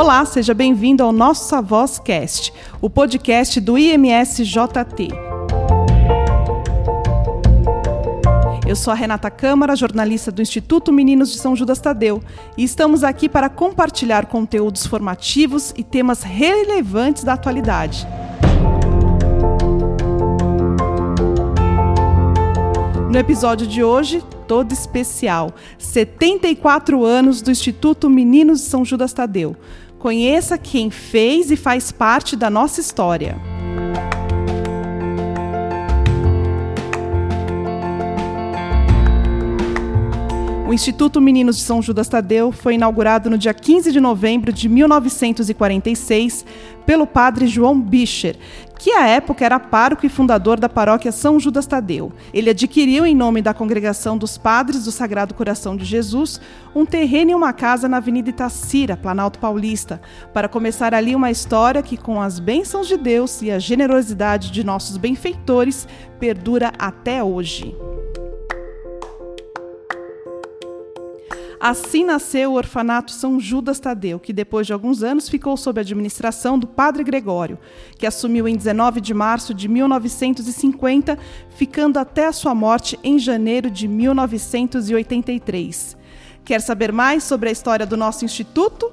Olá, seja bem-vindo ao nosso Cast, o podcast do IMSJT. Eu sou a Renata Câmara, jornalista do Instituto Meninos de São Judas Tadeu, e estamos aqui para compartilhar conteúdos formativos e temas relevantes da atualidade. No episódio de hoje, todo especial, 74 anos do Instituto Meninos de São Judas Tadeu. Conheça quem fez e faz parte da nossa história. O Instituto Meninos de São Judas Tadeu foi inaugurado no dia 15 de novembro de 1946 pelo padre João Bicher, que à época era pároco e fundador da paróquia São Judas Tadeu. Ele adquiriu, em nome da Congregação dos Padres do Sagrado Coração de Jesus, um terreno e uma casa na Avenida Itacira, Planalto Paulista, para começar ali uma história que, com as bênçãos de Deus e a generosidade de nossos benfeitores, perdura até hoje. Assim nasceu o orfanato São Judas Tadeu, que depois de alguns anos ficou sob a administração do padre Gregório, que assumiu em 19 de março de 1950, ficando até a sua morte em janeiro de 1983. Quer saber mais sobre a história do nosso instituto?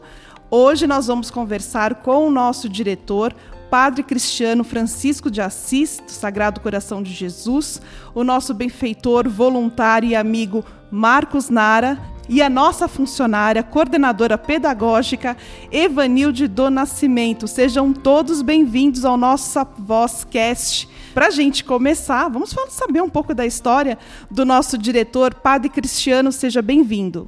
Hoje nós vamos conversar com o nosso diretor, Padre Cristiano Francisco de Assis, do Sagrado Coração de Jesus, o nosso benfeitor, voluntário e amigo Marcos Nara, e a nossa funcionária, coordenadora pedagógica, Evanilde do Nascimento. Sejam todos bem-vindos ao nosso Vozcast. Para a gente começar, vamos saber um pouco da história do nosso diretor, Padre Cristiano. Seja bem-vindo.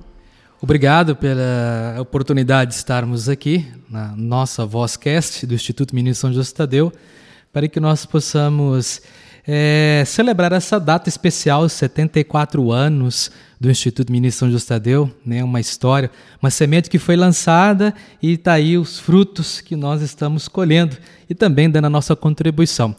Obrigado pela oportunidade de estarmos aqui na nossa Vozcast do Instituto Menino São José Tadeu, para que nós possamos é, celebrar essa data especial, 74 anos do Instituto Ministro São Justadeu, né, uma história, uma semente que foi lançada e está aí os frutos que nós estamos colhendo e também dando a nossa contribuição.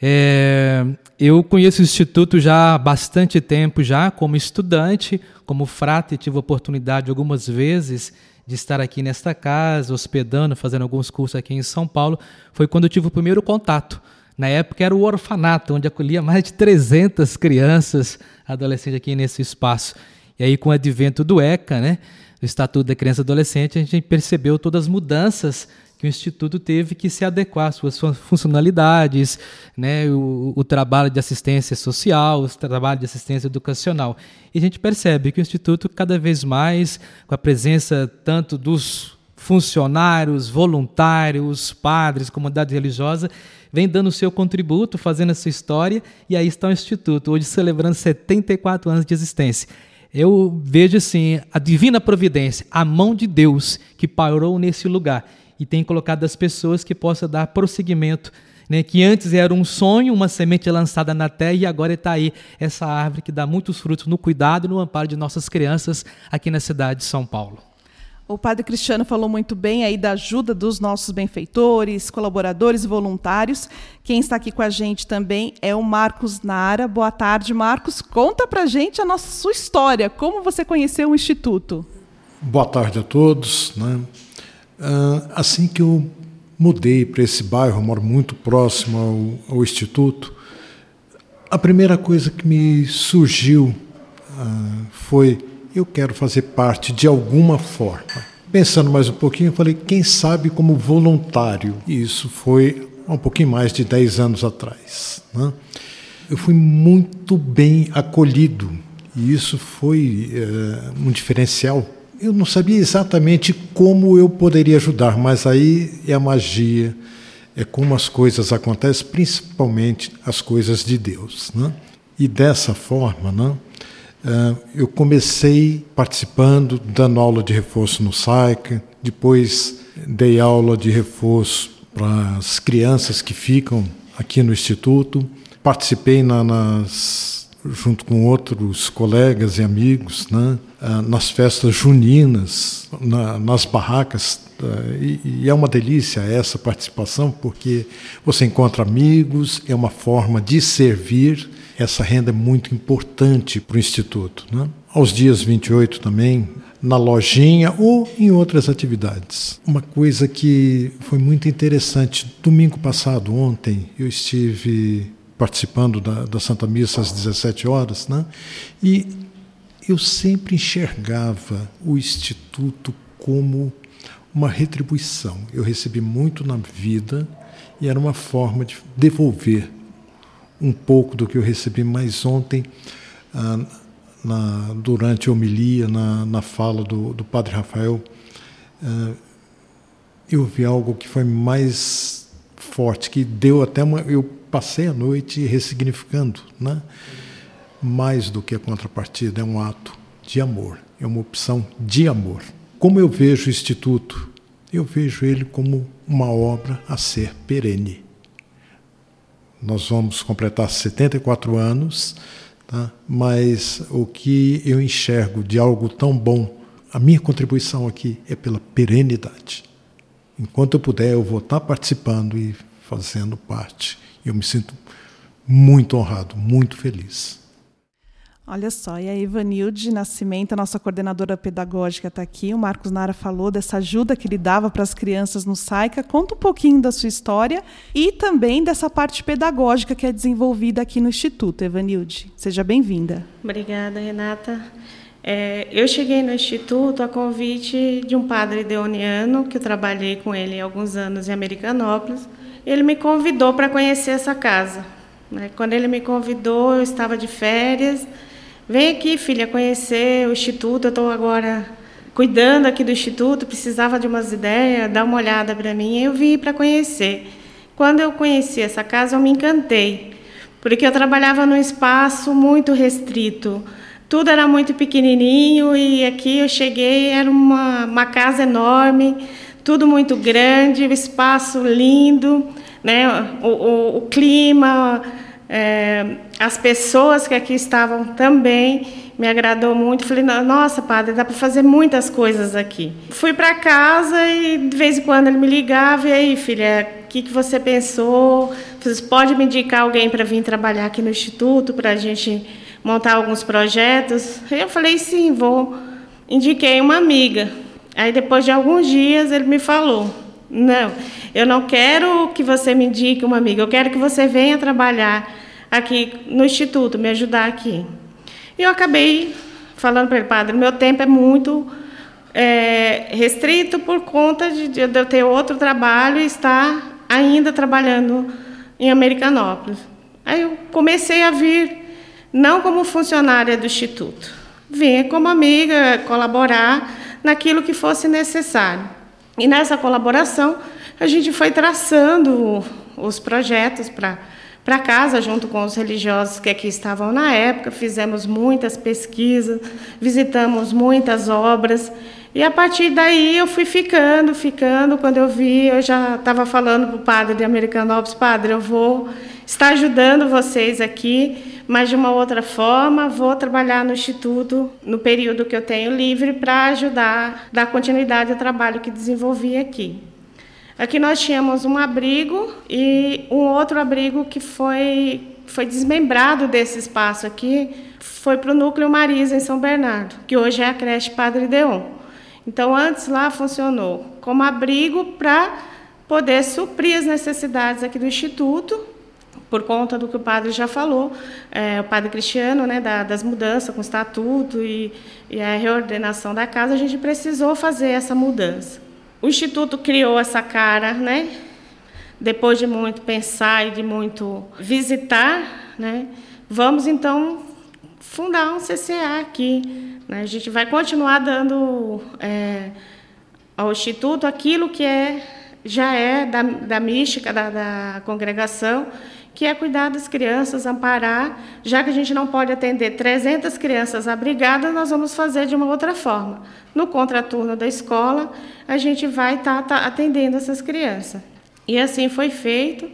É, eu conheço o Instituto já há bastante tempo, já como estudante, como frate, tive a oportunidade algumas vezes de estar aqui nesta casa, hospedando, fazendo alguns cursos aqui em São Paulo. Foi quando eu tive o primeiro contato na época era o orfanato, onde acolhia mais de 300 crianças, adolescentes aqui nesse espaço. E aí, com o advento do ECA, né, o Estatuto da Criança e Adolescente, a gente percebeu todas as mudanças que o Instituto teve que se adequar às suas funcionalidades, né, o, o trabalho de assistência social, o trabalho de assistência educacional. E a gente percebe que o Instituto, cada vez mais, com a presença tanto dos funcionários, voluntários, padres, comunidade religiosa, vem dando o seu contributo, fazendo essa história, e aí está o Instituto, hoje celebrando 74 anos de existência. Eu vejo assim, a divina providência, a mão de Deus que parou nesse lugar e tem colocado as pessoas que possam dar prosseguimento né, que antes era um sonho, uma semente lançada na terra, e agora está aí essa árvore que dá muitos frutos no cuidado e no amparo de nossas crianças aqui na cidade de São Paulo. O padre Cristiano falou muito bem aí da ajuda dos nossos benfeitores, colaboradores e voluntários. Quem está aqui com a gente também é o Marcos Nara. Boa tarde, Marcos. Conta pra gente a nossa sua história, como você conheceu o Instituto. Boa tarde a todos. Né? Ah, assim que eu mudei para esse bairro, moro muito próximo ao, ao, Instituto, a primeira coisa que me surgiu uh, foi eu quero fazer parte de alguma forma. Pensando mais um pouquinho, eu falei, quem sabe como voluntário. E isso foi há um pouquinho mais de 10 anos atrás. Né? Eu fui muito bem acolhido e isso foi é, um diferencial. Eu não sabia exatamente como eu poderia ajudar, mas aí é a magia, é como as coisas acontecem, principalmente as coisas de Deus. Né? E dessa forma, né, eu comecei participando, dando aula de reforço no SAIC, depois dei aula de reforço para as crianças que ficam aqui no Instituto, participei na, nas, junto com outros colegas e amigos né, uh, nas festas juninas, na, nas barracas, uh, e, e é uma delícia essa participação, porque você encontra amigos, é uma forma de servir essa renda é muito importante para o Instituto. Né? Aos dias 28 também, na lojinha ou em outras atividades. Uma coisa que foi muito interessante, domingo passado, ontem, eu estive participando da, da Santa Missa às 17 horas, né? e eu sempre enxergava o Instituto como uma retribuição. Eu recebi muito na vida e era uma forma de devolver um pouco do que eu recebi mais ontem. Ah, na, durante a homilia, na, na fala do, do Padre Rafael, uh, eu vi algo que foi mais forte, que deu até uma. Eu passei a noite ressignificando, né? Mais do que a contrapartida, é um ato de amor, é uma opção de amor. Como eu vejo o Instituto? Eu vejo ele como uma obra a ser perene. Nós vamos completar 74 anos Tá? Mas o que eu enxergo de algo tão bom, a minha contribuição aqui é pela perenidade. Enquanto eu puder, eu vou estar participando e fazendo parte. Eu me sinto muito honrado, muito feliz. Olha só, e a Ivanilde Nascimento, a nossa coordenadora pedagógica, está aqui. O Marcos Nara falou dessa ajuda que ele dava para as crianças no SAICA. Conta um pouquinho da sua história e também dessa parte pedagógica que é desenvolvida aqui no Instituto. Evanilde, seja bem-vinda. Obrigada, Renata. É, eu cheguei no Instituto a convite de um padre deoniano, que eu trabalhei com ele há alguns anos em Americanópolis. Ele me convidou para conhecer essa casa. Né? Quando ele me convidou, eu estava de férias Vem aqui, filha, conhecer o instituto. Eu estou agora cuidando aqui do instituto, precisava de umas ideias, dá uma olhada para mim. Eu vim para conhecer. Quando eu conheci essa casa, eu me encantei, porque eu trabalhava num espaço muito restrito. Tudo era muito pequenininho e aqui eu cheguei, era uma, uma casa enorme, tudo muito grande, o espaço lindo, né? o, o, o clima, é, as pessoas que aqui estavam também me agradou muito. Falei, nossa, padre, dá para fazer muitas coisas aqui. Fui para casa e de vez em quando ele me ligava, e aí, filha, o que, que você pensou? Você pode me indicar alguém para vir trabalhar aqui no Instituto, para a gente montar alguns projetos? Eu falei, sim, vou. Indiquei uma amiga. Aí, depois de alguns dias, ele me falou, não, eu não quero que você me indique uma amiga, eu quero que você venha trabalhar aqui no instituto, me ajudar aqui. E eu acabei falando para ele, padre, meu tempo é muito é, restrito por conta de, de eu ter outro trabalho e estar ainda trabalhando em Americanópolis. Aí eu comecei a vir, não como funcionária do Instituto, vim como amiga, colaborar naquilo que fosse necessário. E nessa colaboração, a gente foi traçando os projetos para para casa, junto com os religiosos que aqui estavam na época, fizemos muitas pesquisas, visitamos muitas obras, e a partir daí eu fui ficando, ficando. Quando eu vi, eu já estava falando para o padre de Americanópolis: Padre, eu vou estar ajudando vocês aqui, mas de uma outra forma, vou trabalhar no Instituto no período que eu tenho livre para ajudar, dar continuidade ao trabalho que desenvolvi aqui. Aqui nós tínhamos um abrigo e um outro abrigo que foi, foi desmembrado desse espaço aqui, foi para o Núcleo Marisa, em São Bernardo, que hoje é a creche Padre Deon. Então, antes lá funcionou como abrigo para poder suprir as necessidades aqui do Instituto, por conta do que o padre já falou, é, o padre Cristiano, né, da, das mudanças com o estatuto e, e a reordenação da casa, a gente precisou fazer essa mudança. O Instituto criou essa cara, né? Depois de muito pensar e de muito visitar, né? Vamos então fundar um CCA aqui. Né? A gente vai continuar dando é, ao Instituto aquilo que é, já é da, da mística da, da congregação que é cuidar das crianças, amparar. Já que a gente não pode atender 300 crianças abrigadas, nós vamos fazer de uma outra forma. No contraturno da escola, a gente vai estar tá, tá atendendo essas crianças. E assim foi feito.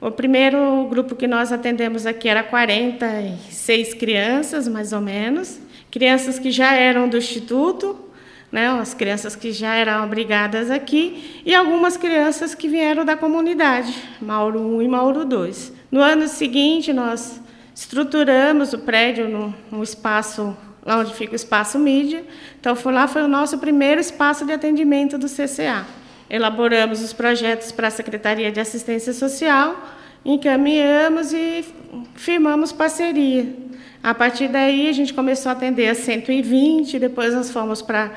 O primeiro grupo que nós atendemos aqui era 46 crianças, mais ou menos. Crianças que já eram do instituto, né, as crianças que já eram abrigadas aqui, e algumas crianças que vieram da comunidade, Mauro 1 e Mauro 2. No ano seguinte, nós estruturamos o prédio num espaço lá onde fica o espaço mídia. Então, foi lá foi o nosso primeiro espaço de atendimento do CCA. Elaboramos os projetos para a Secretaria de Assistência Social, encaminhamos e firmamos parceria. A partir daí, a gente começou a atender a 120, depois nós fomos para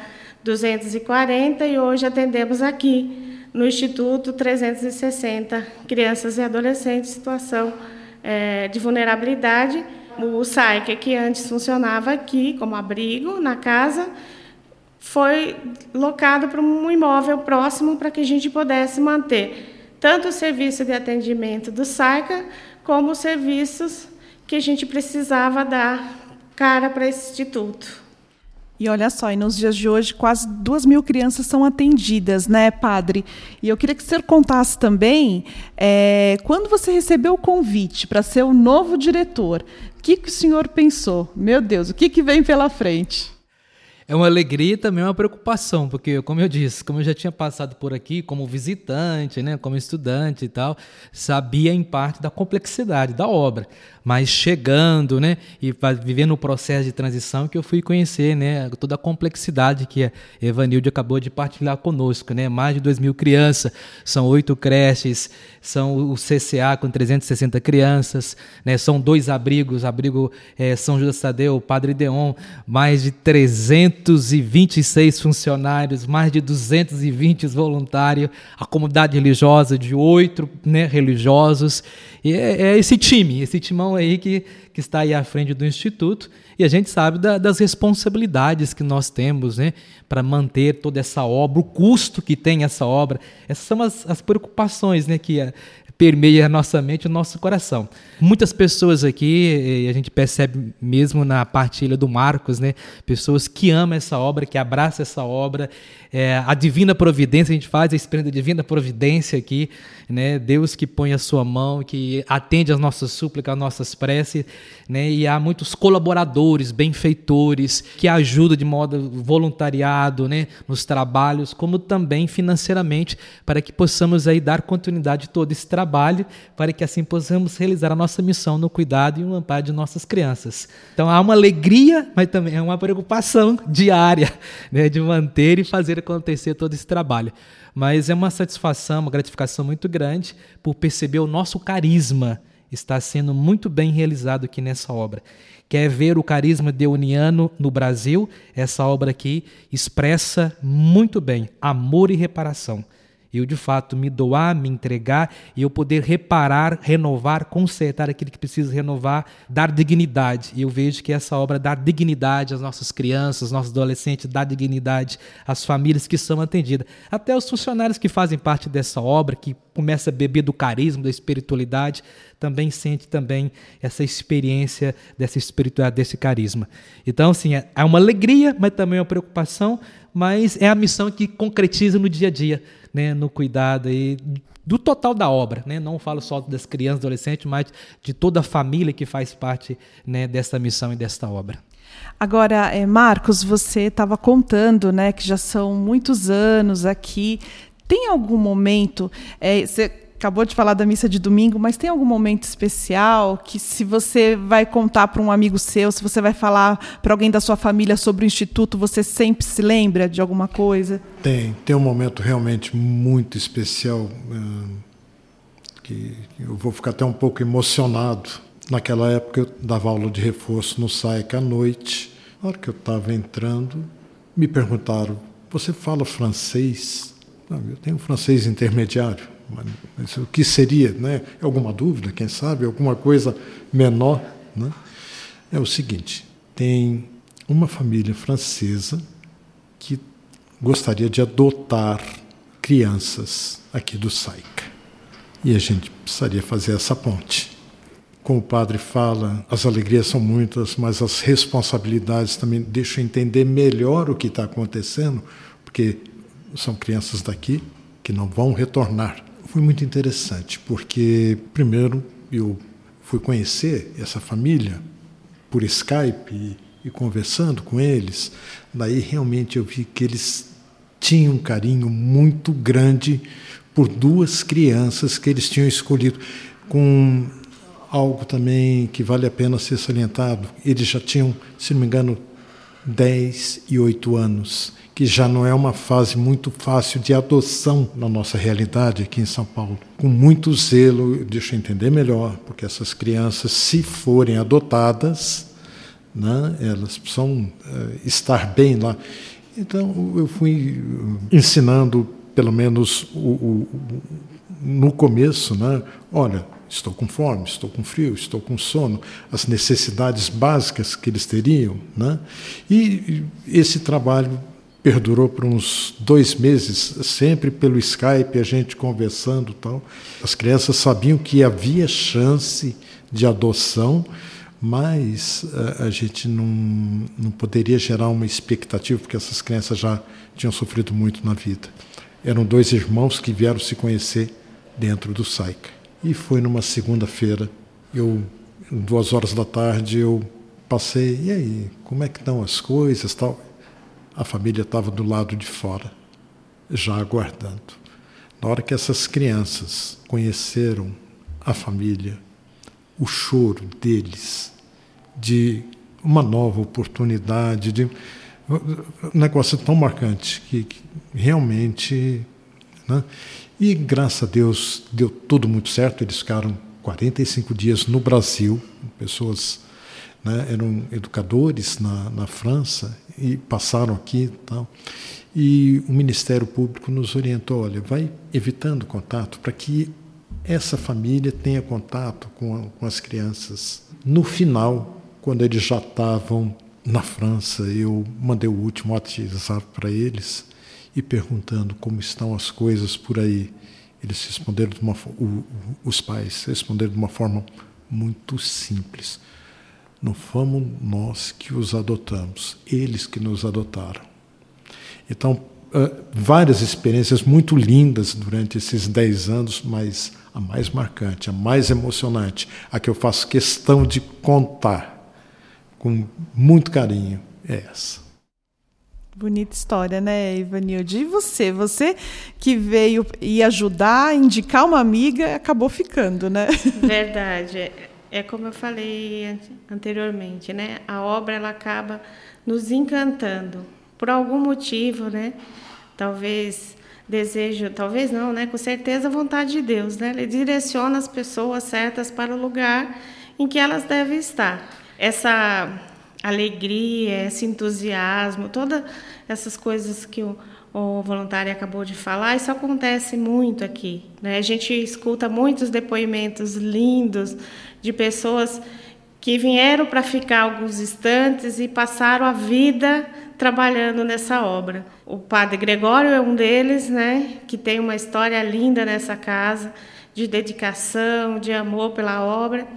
240 e hoje atendemos aqui no Instituto 360 crianças e adolescentes em situação é, de vulnerabilidade. O SAIC, que antes funcionava aqui como abrigo na casa, foi locado para um imóvel próximo para que a gente pudesse manter tanto o serviço de atendimento do SAICA como os serviços que a gente precisava dar cara para esse instituto. E olha só, e nos dias de hoje quase duas mil crianças são atendidas, né, padre? E eu queria que você contasse também, é, quando você recebeu o convite para ser o novo diretor, o que, que o senhor pensou? Meu Deus, o que, que vem pela frente? É uma alegria e também uma preocupação, porque, como eu disse, como eu já tinha passado por aqui como visitante, né, como estudante e tal, sabia em parte da complexidade da obra. Mas chegando, né, e vivendo o processo de transição que eu fui conhecer, né, toda a complexidade que a Evanilde acabou de partilhar conosco, né, mais de 2 mil crianças, são oito creches, são o CCA com 360 crianças, né, são dois abrigos, abrigo é, São Judas Tadeu, Padre Deon, mais de 326 funcionários, mais de 220 voluntários, a comunidade religiosa de oito né, religiosos, e é, é esse time, esse timão aí que, que está aí à frente do Instituto. E a gente sabe da, das responsabilidades que nós temos né, para manter toda essa obra, o custo que tem essa obra. Essas são as, as preocupações né, que permeia a nossa mente e o nosso coração. Muitas pessoas aqui, a gente percebe mesmo na partilha do Marcos, né? Pessoas que amam essa obra, que abraçam essa obra. É, a divina providência, a gente faz a experiência da divina providência aqui, né? Deus que põe a sua mão, que atende às nossas súplicas, às nossas preces, né? E há muitos colaboradores, benfeitores, que ajudam de modo voluntariado, né? Nos trabalhos, como também financeiramente, para que possamos aí dar continuidade a todo esse trabalho para que assim possamos realizar a nossa missão no cuidado e no amparo de nossas crianças. Então há uma alegria, mas também é uma preocupação diária né, de manter e fazer acontecer todo esse trabalho. Mas é uma satisfação, uma gratificação muito grande por perceber o nosso carisma está sendo muito bem realizado aqui nessa obra. Quer ver o carisma deoniano no Brasil? Essa obra aqui expressa muito bem amor e reparação eu de fato me doar, me entregar e eu poder reparar, renovar, consertar aquilo que precisa renovar, dar dignidade. E eu vejo que essa obra dá dignidade às nossas crianças, aos nossos adolescentes, dá dignidade às famílias que são atendidas. Até os funcionários que fazem parte dessa obra, que começa a beber do carisma, da espiritualidade, também sente também essa experiência dessa espiritualidade, desse carisma. Então, assim, é, é uma alegria, mas também é uma preocupação, mas é a missão que concretiza no dia a dia né, no cuidado aí do total da obra, né? Não falo só das crianças, adolescentes, mas de toda a família que faz parte né, dessa missão e desta obra. Agora, é, Marcos, você estava contando, né, que já são muitos anos aqui. Tem algum momento? É, você acabou de falar da missa de domingo, mas tem algum momento especial que, se você vai contar para um amigo seu, se você vai falar para alguém da sua família sobre o instituto, você sempre se lembra de alguma coisa? Tem, tem um momento realmente muito especial que eu vou ficar até um pouco emocionado. Naquela época eu dava aula de reforço no SAIC à noite. Na hora que eu estava entrando, me perguntaram: Você fala francês? Não, eu tenho francês intermediário. O que seria? Né? Alguma dúvida, quem sabe? Alguma coisa menor? Né? É o seguinte: tem uma família francesa que gostaria de adotar crianças aqui do SAIC. E a gente precisaria fazer essa ponte. Como o padre fala, as alegrias são muitas, mas as responsabilidades também deixam entender melhor o que está acontecendo, porque são crianças daqui que não vão retornar foi muito interessante, porque, primeiro, eu fui conhecer essa família por Skype e, e conversando com eles. Daí, realmente, eu vi que eles tinham um carinho muito grande por duas crianças que eles tinham escolhido, com algo também que vale a pena ser salientado. Eles já tinham, se não me engano, 10 e 8 anos, que já não é uma fase muito fácil de adoção na nossa realidade aqui em São Paulo. Com muito zelo, deixa eu entender melhor, porque essas crianças, se forem adotadas, né, elas precisam uh, estar bem lá. Então, eu fui ensinando, pelo menos o, o, no começo, né, olha, estou com fome, estou com frio, estou com sono, as necessidades básicas que eles teriam. Né? E esse trabalho perdurou por uns dois meses, sempre pelo Skype, a gente conversando tal. As crianças sabiam que havia chance de adoção, mas a, eh, a gente não, não poderia gerar uma expectativa, porque essas crianças já tinham sofrido muito na vida. Eram dois irmãos que vieram se conhecer dentro do SAICA. E foi numa segunda-feira, eu, duas horas da tarde, eu passei, e aí, como é que estão as coisas tal? A família estava do lado de fora, já aguardando. Na hora que essas crianças conheceram a família, o choro deles de uma nova oportunidade, de um negócio tão marcante que, que realmente. Né? E graças a Deus deu tudo muito certo. Eles ficaram 45 dias no Brasil, pessoas né, eram educadores na, na França e passaram aqui tal. E o Ministério Público nos orientou: olha, vai evitando contato para que essa família tenha contato com, com as crianças. No final, quando eles já estavam na França, eu mandei o último WhatsApp para eles e perguntando como estão as coisas por aí. Eles responderam de uma o, os pais responderam de uma forma muito simples. Não fomos nós que os adotamos, eles que nos adotaram. Então, uh, várias experiências muito lindas durante esses dez anos, mas a mais marcante, a mais emocionante, a que eu faço questão de contar com muito carinho, é essa. Bonita história, né, Ivanilde? E você? Você que veio e ajudar, indicar uma amiga, acabou ficando, né? Verdade. É como eu falei anteriormente, né? A obra ela acaba nos encantando por algum motivo, né? Talvez desejo, talvez não, né? Com certeza vontade de Deus, né? Ele direciona as pessoas certas para o lugar em que elas devem estar. Essa alegria, esse entusiasmo, todas essas coisas que o, o voluntário acabou de falar, isso acontece muito aqui. Né? A gente escuta muitos depoimentos lindos de pessoas que vieram para ficar alguns instantes e passaram a vida trabalhando nessa obra. O padre Gregório é um deles, né, que tem uma história linda nessa casa de dedicação, de amor pela obra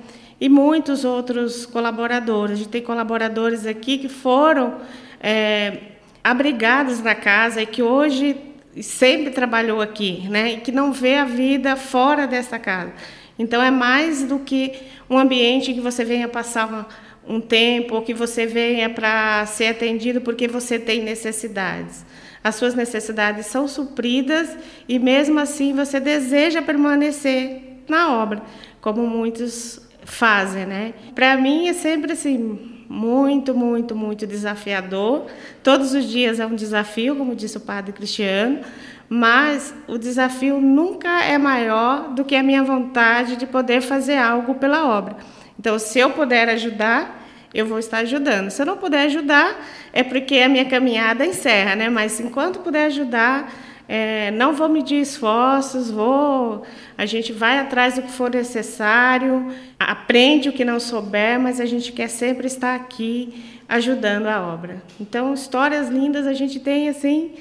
e muitos outros colaboradores. A gente tem colaboradores aqui que foram é, abrigados na casa e que hoje sempre trabalhou aqui, né? E que não vê a vida fora dessa casa. Então é mais do que um ambiente que você venha passar uma, um tempo ou que você venha para ser atendido porque você tem necessidades. As suas necessidades são supridas e mesmo assim você deseja permanecer na obra, como muitos fazem, né? Para mim é sempre assim muito, muito, muito desafiador. Todos os dias é um desafio, como disse o padre Cristiano, mas o desafio nunca é maior do que a minha vontade de poder fazer algo pela obra. Então, se eu puder ajudar, eu vou estar ajudando. Se eu não puder ajudar, é porque a minha caminhada encerra, né? Mas enquanto puder ajudar, é, não vou medir esforços, vou, a gente vai atrás do que for necessário, aprende o que não souber, mas a gente quer sempre estar aqui ajudando a obra. Então, histórias lindas a gente tem assim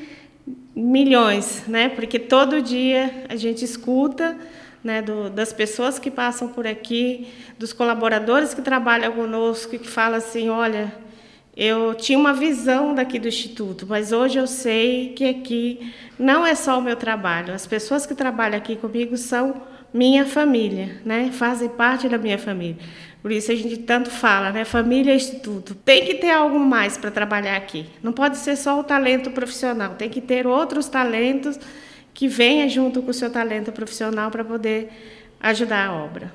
milhões, né? Porque todo dia a gente escuta né, do, das pessoas que passam por aqui, dos colaboradores que trabalham conosco e que falam assim, olha, eu tinha uma visão daqui do instituto, mas hoje eu sei que aqui não é só o meu trabalho. As pessoas que trabalham aqui comigo são minha família, né? Fazem parte da minha família. Por isso a gente tanto fala, né? Família é instituto. Tem que ter algo mais para trabalhar aqui. Não pode ser só o talento profissional. Tem que ter outros talentos que venham junto com o seu talento profissional para poder ajudar a obra.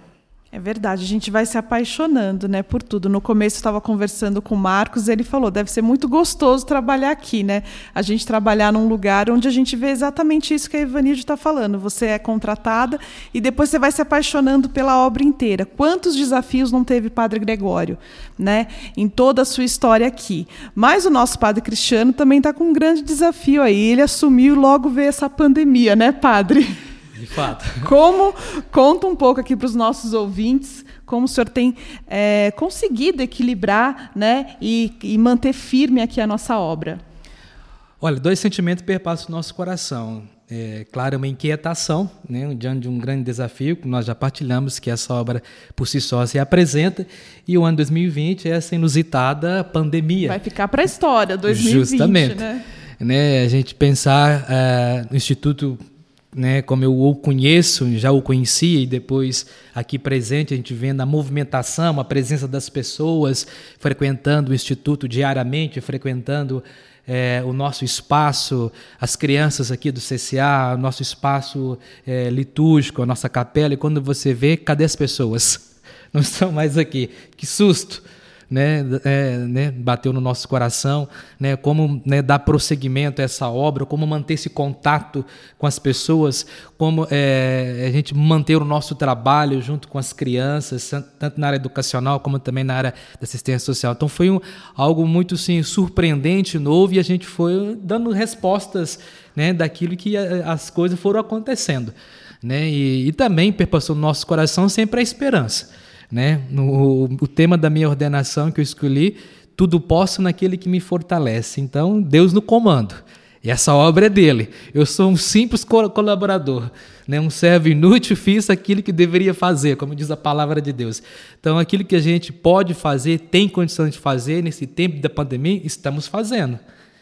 É verdade, a gente vai se apaixonando, né, por tudo. No começo estava conversando com o Marcos, ele falou, deve ser muito gostoso trabalhar aqui, né? A gente trabalhar num lugar onde a gente vê exatamente isso que a Ivanilde está falando. Você é contratada e depois você vai se apaixonando pela obra inteira. Quantos desafios não teve Padre Gregório, né? Em toda a sua história aqui. Mas o nosso Padre Cristiano também está com um grande desafio aí. Ele assumiu e logo veio essa pandemia, né, Padre? De fato. Como, conta um pouco aqui para os nossos ouvintes, como o senhor tem é, conseguido equilibrar né, e, e manter firme aqui a nossa obra. Olha, dois sentimentos perpassam o nosso coração. É, claro, uma inquietação, né, diante de um grande desafio que nós já partilhamos, que essa obra por si só se apresenta, e o ano 2020 é essa inusitada pandemia. Vai ficar para a história, 2020, Justamente. né? né? A gente pensar uh, no Instituto né, como eu o conheço, já o conhecia e depois aqui presente a gente vendo a movimentação, a presença das pessoas frequentando o instituto diariamente, frequentando é, o nosso espaço, as crianças aqui do CCA, o nosso espaço é, litúrgico, a nossa capela, e quando você vê, cadê as pessoas? Não estão mais aqui. Que susto! Né, é, né, bateu no nosso coração, né, como né, dar prosseguimento a essa obra, como manter esse contato com as pessoas, como é, a gente manter o nosso trabalho junto com as crianças, tanto na área educacional como também na área da assistência social. Então foi um, algo muito sim, surpreendente, novo, e a gente foi dando respostas né, daquilo que as coisas foram acontecendo. Né, e, e também perpassou no nosso coração sempre a esperança né? No, o tema da minha ordenação que eu escolhi, tudo posso naquele que me fortalece. Então, Deus no comando. E essa obra é dele. Eu sou um simples colaborador, né? um servo inútil, fiz aquilo que deveria fazer, como diz a palavra de Deus. Então, aquilo que a gente pode fazer, tem condições de fazer nesse tempo da pandemia, estamos fazendo,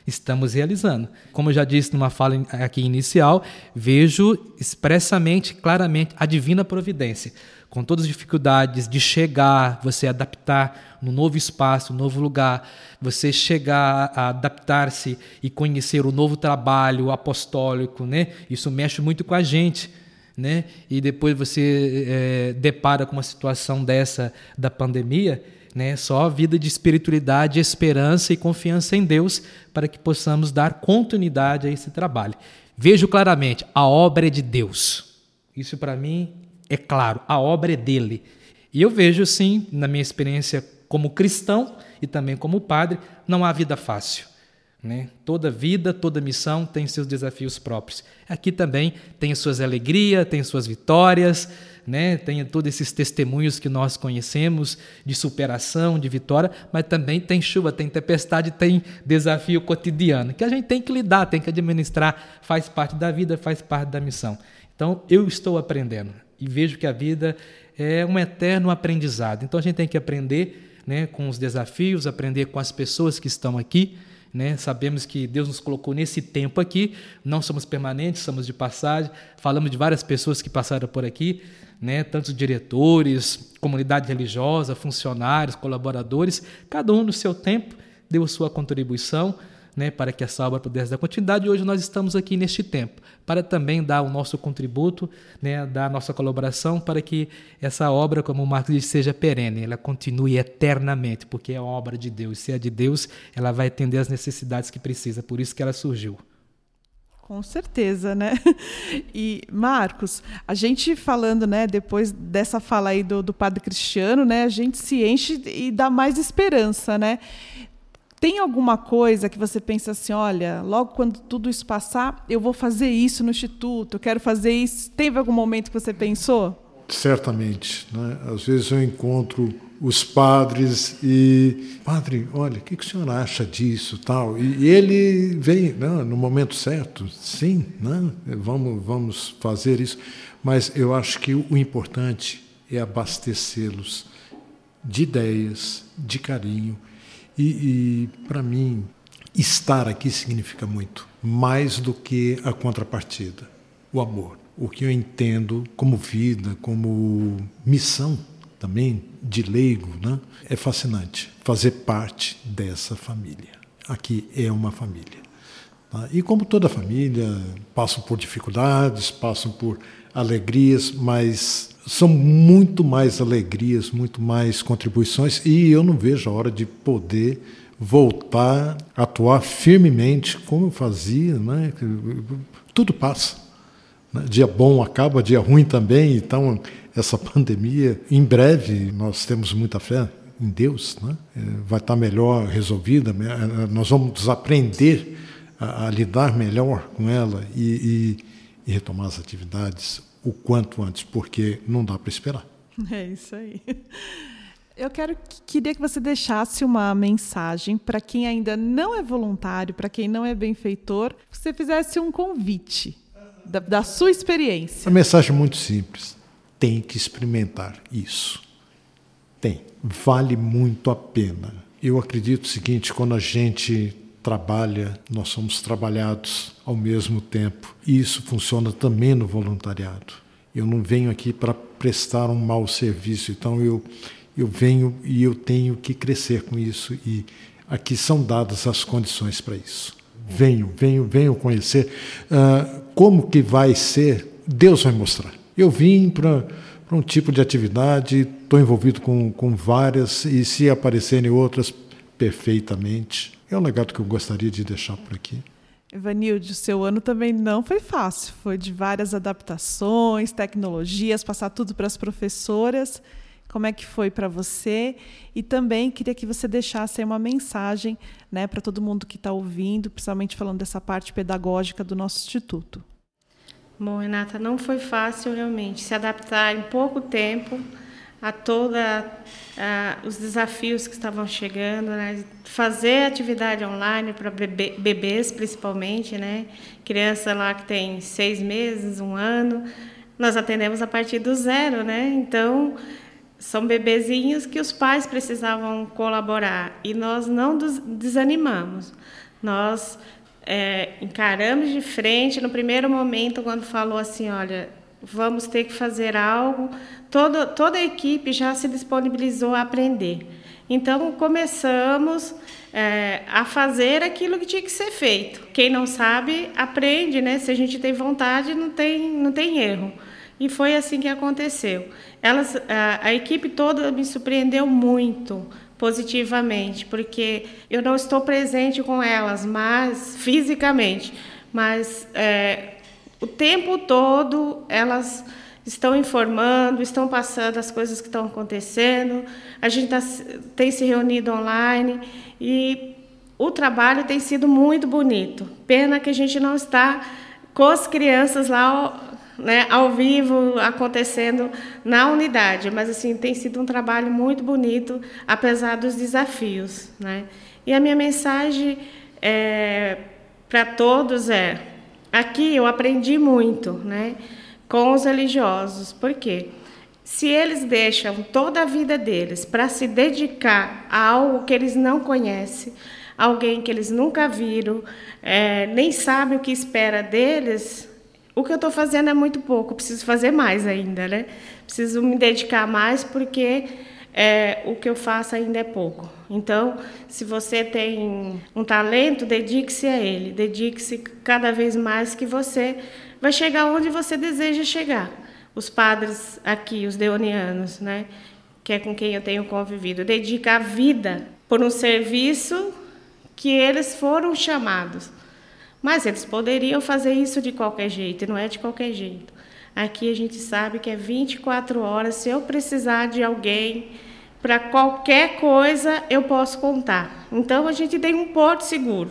estamos realizando. Como eu já disse numa fala aqui inicial, vejo expressamente, claramente, a divina providência com todas as dificuldades de chegar, você adaptar no novo espaço, no novo lugar, você chegar a adaptar-se e conhecer o novo trabalho apostólico, né? Isso mexe muito com a gente, né? E depois você é, depara com uma situação dessa da pandemia, né? Só vida de espiritualidade, esperança e confiança em Deus para que possamos dar continuidade a esse trabalho. Vejo claramente, a obra é de Deus. Isso para mim é claro, a obra é dele. E eu vejo, sim, na minha experiência como cristão e também como padre, não há vida fácil. Né? Toda vida, toda missão tem seus desafios próprios. Aqui também tem suas alegrias, tem suas vitórias, né? tem todos esses testemunhos que nós conhecemos de superação, de vitória, mas também tem chuva, tem tempestade, tem desafio cotidiano que a gente tem que lidar, tem que administrar, faz parte da vida, faz parte da missão. Então eu estou aprendendo e vejo que a vida é um eterno aprendizado. Então a gente tem que aprender né, com os desafios, aprender com as pessoas que estão aqui. Né? Sabemos que Deus nos colocou nesse tempo aqui, não somos permanentes, somos de passagem. Falamos de várias pessoas que passaram por aqui, né? tantos diretores, comunidade religiosa, funcionários, colaboradores, cada um no seu tempo deu sua contribuição né, para que essa obra pudesse dar continuidade. E hoje nós estamos aqui neste tempo para também dar o nosso contributo, né, dar a nossa colaboração para que essa obra, como o Marcos disse, seja perene, ela continue eternamente, porque é obra de Deus. Se é de Deus, ela vai atender às necessidades que precisa, por isso que ela surgiu. Com certeza, né? E Marcos, a gente falando, né, depois dessa fala aí do, do Padre Cristiano, né, a gente se enche e dá mais esperança, né? Tem alguma coisa que você pensa assim, olha, logo quando tudo isso passar, eu vou fazer isso no instituto, eu quero fazer isso. Teve algum momento que você pensou? Certamente. Né? Às vezes eu encontro os padres e padre, olha, o que, que o senhor acha disso, tal? E, ele vem né, no momento certo, sim, né? vamos vamos fazer isso. Mas eu acho que o importante é abastecê-los de ideias, de carinho e, e para mim, estar aqui significa muito, mais do que a contrapartida, o amor. O que eu entendo como vida, como missão também de leigo, né? é fascinante fazer parte dessa família. Aqui é uma família. Tá? E como toda família, passam por dificuldades, passam por alegrias, mas são muito mais alegrias, muito mais contribuições, e eu não vejo a hora de poder voltar a atuar firmemente como eu fazia. Né? Tudo passa. Né? Dia bom acaba, dia ruim também, então essa pandemia, em breve, nós temos muita fé em Deus, né? É, vai estar melhor resolvida, é, nós vamos aprender a, a lidar melhor com ela e, e, e retomar as atividades o quanto antes, porque não dá para esperar. É isso aí. Eu quero queria que você deixasse uma mensagem para quem ainda não é voluntário, para quem não é benfeitor, que você fizesse um convite da, da sua experiência. A mensagem é muito simples. Tem que experimentar isso. Tem. Vale muito a pena. Eu acredito o seguinte: quando a gente trabalha, nós somos trabalhados ao mesmo tempo. E isso funciona também no voluntariado. Eu não venho aqui para prestar um mau serviço, então eu, eu venho e eu tenho que crescer com isso. E aqui são dadas as condições para isso. Venho, venho, venho conhecer. Uh, como que vai ser, Deus vai mostrar. Eu vim para um tipo de atividade, estou envolvido com, com várias, e se aparecerem outras, perfeitamente. É um legado que eu gostaria de deixar por aqui. Evanilde, o seu ano também não foi fácil. Foi de várias adaptações, tecnologias, passar tudo para as professoras. Como é que foi para você? E também queria que você deixasse uma mensagem né, para todo mundo que está ouvindo, principalmente falando dessa parte pedagógica do nosso instituto. Bom, Renata, não foi fácil realmente se adaptar em pouco tempo a todos os desafios que estavam chegando, né? fazer atividade online para bebê, bebês principalmente, né? criança lá que tem seis meses, um ano, nós atendemos a partir do zero, né? Então são bebezinhos que os pais precisavam colaborar e nós não desanimamos, nós é, encaramos de frente no primeiro momento quando falou assim, olha vamos ter que fazer algo. Toda, toda a equipe já se disponibilizou a aprender. Então, começamos é, a fazer aquilo que tinha que ser feito. Quem não sabe, aprende, né? Se a gente tem vontade, não tem, não tem erro. E foi assim que aconteceu. Elas, a, a equipe toda me surpreendeu muito positivamente, porque eu não estou presente com elas, mas fisicamente, mas é, o tempo todo elas estão informando, estão passando as coisas que estão acontecendo. A gente tá, tem se reunido online e o trabalho tem sido muito bonito. Pena que a gente não está com as crianças lá né, ao vivo acontecendo na unidade, mas assim tem sido um trabalho muito bonito, apesar dos desafios, né? E a minha mensagem é, para todos é Aqui eu aprendi muito, né, com os religiosos. Por quê? Se eles deixam toda a vida deles para se dedicar a algo que eles não conhecem, alguém que eles nunca viram, é, nem sabem o que espera deles, o que eu estou fazendo é muito pouco. Preciso fazer mais ainda, né? Preciso me dedicar mais porque é, o que eu faço ainda é pouco. Então, se você tem um talento, dedique-se a ele, dedique-se cada vez mais que você vai chegar onde você deseja chegar. Os padres aqui, os deonianos, né, que é com quem eu tenho convivido, dedica a vida por um serviço que eles foram chamados. Mas eles poderiam fazer isso de qualquer jeito, e não é de qualquer jeito. Aqui a gente sabe que é 24 horas. Se eu precisar de alguém para qualquer coisa, eu posso contar. Então a gente tem um porto seguro.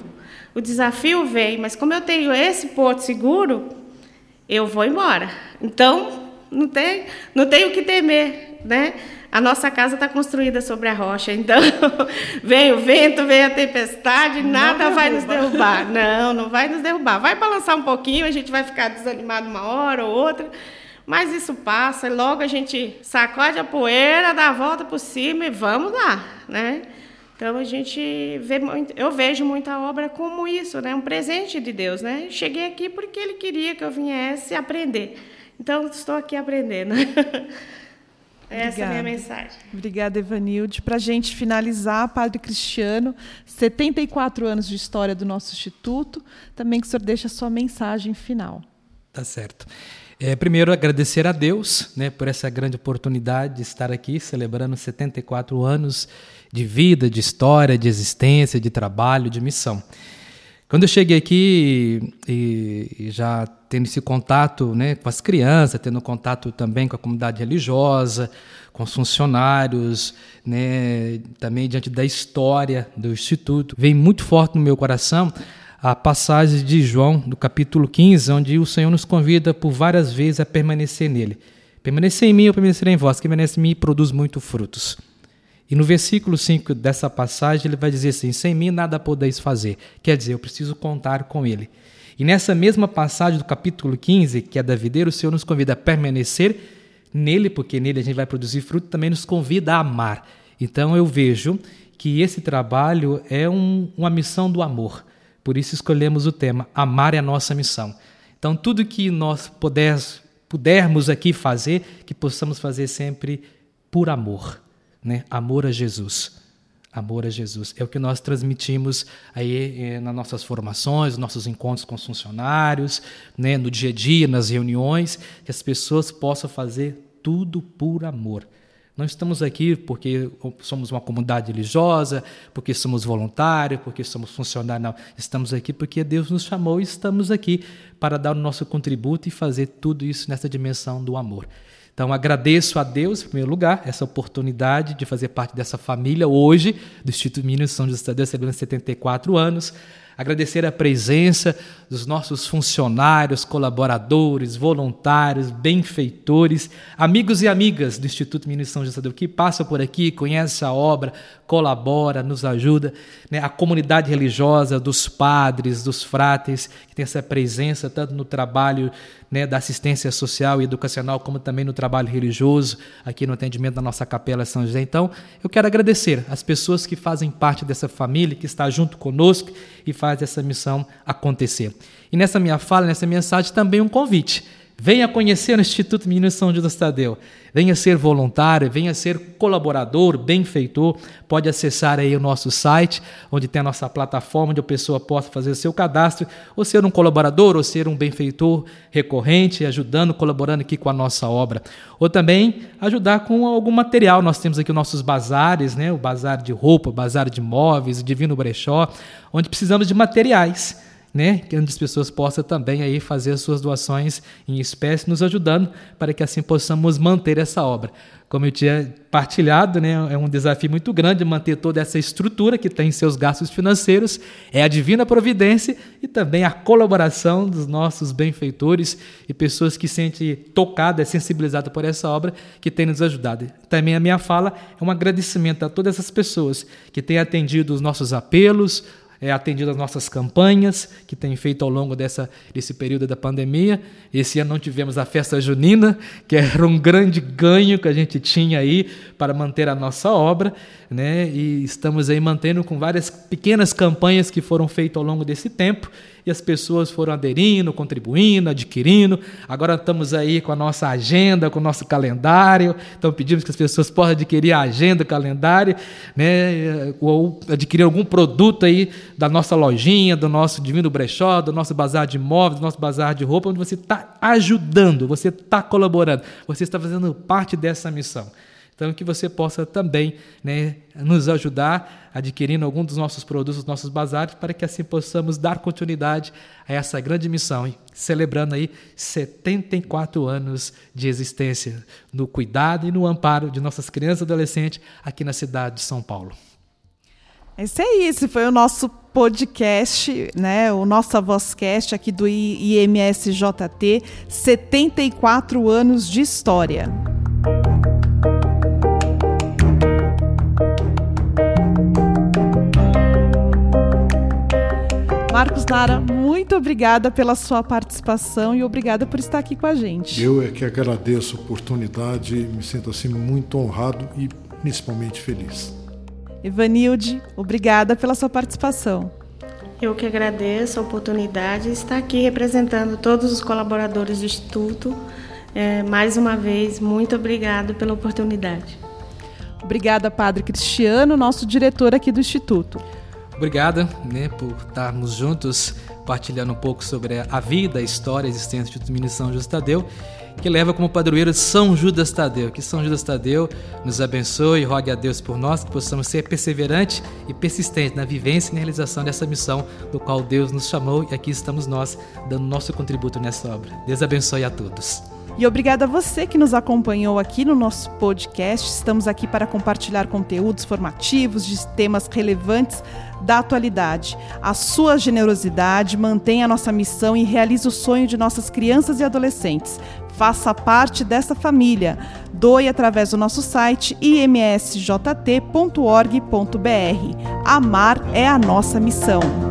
O desafio vem, mas como eu tenho esse porto seguro, eu vou embora. Então não tem, não tenho o que temer, né? A nossa casa está construída sobre a rocha, então vem o vento, vem a tempestade, nada não vai nos derrubar. Não, não vai nos derrubar. Vai balançar um pouquinho, a gente vai ficar desanimado uma hora ou outra, mas isso passa, e logo a gente sacode a poeira, dá a volta por cima e vamos lá, né? Então a gente vê muito, eu vejo muita obra como isso, né? Um presente de Deus, né? Cheguei aqui porque Ele queria que eu viesse aprender. Então estou aqui aprendendo. Essa é a minha mensagem. Obrigada, Evanilde. Para a gente finalizar, Padre Cristiano, 74 anos de história do nosso Instituto, também que o senhor deixe a sua mensagem final. Tá certo. É, primeiro, agradecer a Deus né, por essa grande oportunidade de estar aqui celebrando 74 anos de vida, de história, de existência, de trabalho, de missão. Quando eu cheguei aqui e, e já tendo esse contato né, com as crianças, tendo contato também com a comunidade religiosa, com os funcionários, né, também diante da história do Instituto, vem muito forte no meu coração a passagem de João, do capítulo 15, onde o Senhor nos convida por várias vezes a permanecer nele. Permanecer em mim, eu permanecerei em vós, que permanece em mim produz muito frutos. E no versículo 5 dessa passagem, ele vai dizer assim: Sem mim nada podeis fazer. Quer dizer, eu preciso contar com ele. E nessa mesma passagem do capítulo 15, que é da videira, o Senhor nos convida a permanecer nele, porque nele a gente vai produzir fruto, também nos convida a amar. Então eu vejo que esse trabalho é um, uma missão do amor. Por isso escolhemos o tema Amar é a nossa missão. Então, tudo que nós puder, pudermos aqui fazer, que possamos fazer sempre por amor, né? Amor a Jesus. Amor a Jesus. É o que nós transmitimos aí eh, nas nossas formações, nos nossos encontros com os funcionários, né? no dia a dia, nas reuniões, que as pessoas possam fazer tudo por amor. Não estamos aqui porque somos uma comunidade religiosa, porque somos voluntários, porque somos funcionários. Não. Estamos aqui porque Deus nos chamou e estamos aqui para dar o nosso contributo e fazer tudo isso nessa dimensão do amor. Então agradeço a Deus, em primeiro lugar, essa oportunidade de fazer parte dessa família hoje, do Instituto Minas São José Deus, celebrando 74 anos agradecer a presença dos nossos funcionários, colaboradores, voluntários, benfeitores, amigos e amigas do Instituto Ministro São José que passam por aqui, conhecem a obra, colabora, nos ajuda, né? a comunidade religiosa, dos padres, dos frates, que tem essa presença tanto no trabalho né, da assistência social e educacional, como também no trabalho religioso, aqui no atendimento da nossa Capela São José. Então, eu quero agradecer as pessoas que fazem parte dessa família, que está junto conosco e faz essa missão acontecer. E nessa minha fala, nessa mensagem, também um convite Venha conhecer o Instituto Menino São Judas Tadeu. Venha ser voluntário, venha ser colaborador, benfeitor. Pode acessar aí o nosso site, onde tem a nossa plataforma, onde a pessoa possa fazer o seu cadastro, ou ser um colaborador, ou ser um benfeitor recorrente, ajudando, colaborando aqui com a nossa obra. Ou também ajudar com algum material. Nós temos aqui os nossos bazares, né? o bazar de roupa, o bazar de móveis, o Divino Brechó, onde precisamos de materiais né, que as pessoas possam também aí fazer as suas doações em espécie, nos ajudando para que assim possamos manter essa obra. Como eu tinha partilhado, né, é um desafio muito grande manter toda essa estrutura que tem seus gastos financeiros, é a divina providência e também a colaboração dos nossos benfeitores e pessoas que sentem tocadas, sensibilizadas por essa obra, que têm nos ajudado. Também a minha fala é um agradecimento a todas essas pessoas que têm atendido os nossos apelos, é, atendido as nossas campanhas que tem feito ao longo dessa, desse período da pandemia. Esse ano não tivemos a festa junina, que era um grande ganho que a gente tinha aí para manter a nossa obra, né? E estamos aí mantendo com várias pequenas campanhas que foram feitas ao longo desse tempo as pessoas foram aderindo, contribuindo, adquirindo. Agora estamos aí com a nossa agenda, com o nosso calendário. Então pedimos que as pessoas possam adquirir a agenda, o calendário, né? ou adquirir algum produto aí da nossa lojinha, do nosso Divino Brechó, do nosso bazar de imóveis, do nosso bazar de roupa, onde você está ajudando, você está colaborando, você está fazendo parte dessa missão. Então, que você possa também né, nos ajudar adquirindo algum dos nossos produtos, nossos bazares, para que assim possamos dar continuidade a essa grande missão, hein? celebrando aí 74 anos de existência no cuidado e no amparo de nossas crianças e adolescentes aqui na cidade de São Paulo. Esse é isso, foi o nosso podcast, né? O nosso Vozcast aqui do IMSJT, 74 anos de história. Marcos Nara, muito obrigada pela sua participação e obrigada por estar aqui com a gente. Eu é que agradeço a oportunidade, me sinto assim muito honrado e principalmente feliz. Evanilde, obrigada pela sua participação. Eu que agradeço a oportunidade de estar aqui representando todos os colaboradores do Instituto. É, mais uma vez, muito obrigado pela oportunidade. Obrigada, Padre Cristiano, nosso diretor aqui do Instituto. Obrigado né, por estarmos juntos partilhando um pouco sobre a vida, a história, a existência do Ministro São Judas Tadeu, que leva como padroeiro São Judas Tadeu. Que São Judas Tadeu nos abençoe e rogue a Deus por nós, que possamos ser perseverantes e persistentes na vivência e na realização dessa missão do qual Deus nos chamou e aqui estamos nós dando nosso contributo nessa obra. Deus abençoe a todos. E obrigada a você que nos acompanhou aqui no nosso podcast. Estamos aqui para compartilhar conteúdos formativos de temas relevantes da atualidade. A sua generosidade mantém a nossa missão e realiza o sonho de nossas crianças e adolescentes. Faça parte dessa família. Doe através do nosso site imsjt.org.br. Amar é a nossa missão.